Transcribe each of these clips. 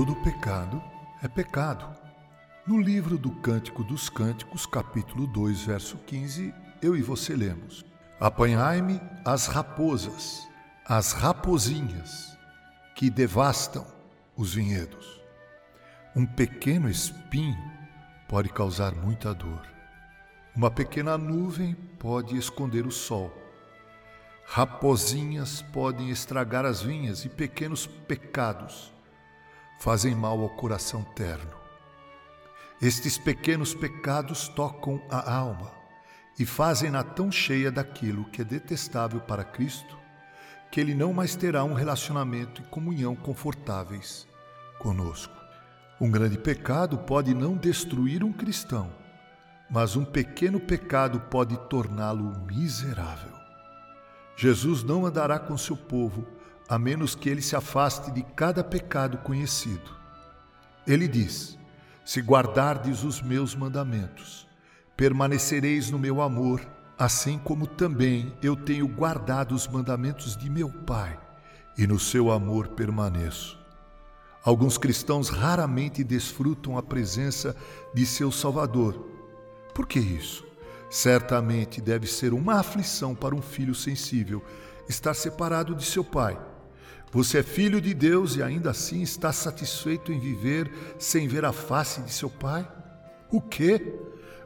Todo pecado é pecado. No livro do Cântico dos Cânticos, capítulo 2, verso 15, eu e você lemos: Apanhai-me as raposas, as rapozinhas que devastam os vinhedos. Um pequeno espinho pode causar muita dor. Uma pequena nuvem pode esconder o sol. Rapozinhas podem estragar as vinhas e pequenos pecados fazem mal ao coração terno. Estes pequenos pecados tocam a alma e fazem-na tão cheia daquilo que é detestável para Cristo que ele não mais terá um relacionamento e comunhão confortáveis conosco. Um grande pecado pode não destruir um cristão, mas um pequeno pecado pode torná-lo miserável. Jesus não andará com seu povo a menos que ele se afaste de cada pecado conhecido. Ele diz: Se guardardes os meus mandamentos, permanecereis no meu amor, assim como também eu tenho guardado os mandamentos de meu Pai, e no seu amor permaneço. Alguns cristãos raramente desfrutam a presença de seu Salvador. Por que isso? Certamente deve ser uma aflição para um filho sensível estar separado de seu pai você é filho de Deus e ainda assim está satisfeito em viver sem ver a face de seu pai? O quê?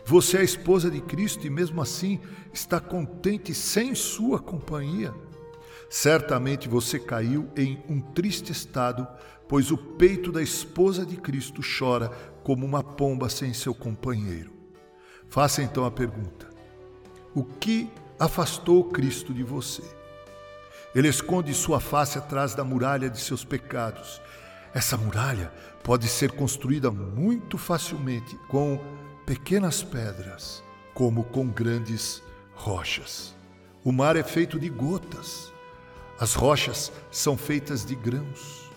Você é esposa de Cristo e mesmo assim está contente sem sua companhia? Certamente você caiu em um triste estado, pois o peito da esposa de Cristo chora como uma pomba sem seu companheiro. Faça então a pergunta: o que afastou Cristo de você? Ele esconde sua face atrás da muralha de seus pecados. Essa muralha pode ser construída muito facilmente com pequenas pedras, como com grandes rochas. O mar é feito de gotas, as rochas são feitas de grãos.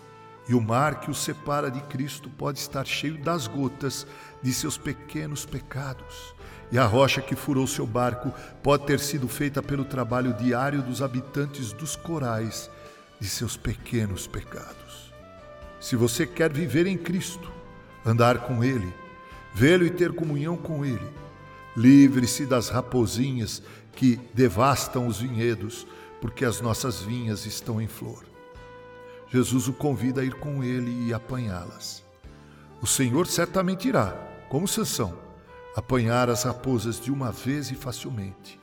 E o mar que o separa de Cristo pode estar cheio das gotas de seus pequenos pecados. E a rocha que furou seu barco pode ter sido feita pelo trabalho diário dos habitantes dos corais de seus pequenos pecados. Se você quer viver em Cristo, andar com Ele, vê-lo e ter comunhão com Ele, livre-se das rapozinhas que devastam os vinhedos, porque as nossas vinhas estão em flor. Jesus o convida a ir com ele e apanhá-las. O Senhor certamente irá, como Sansão apanhar as raposas de uma vez e facilmente.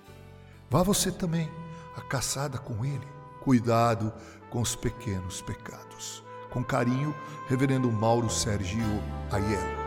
Vá você também a caçada com ele. Cuidado com os pequenos pecados. Com carinho, Reverendo Mauro Sergio Aiello.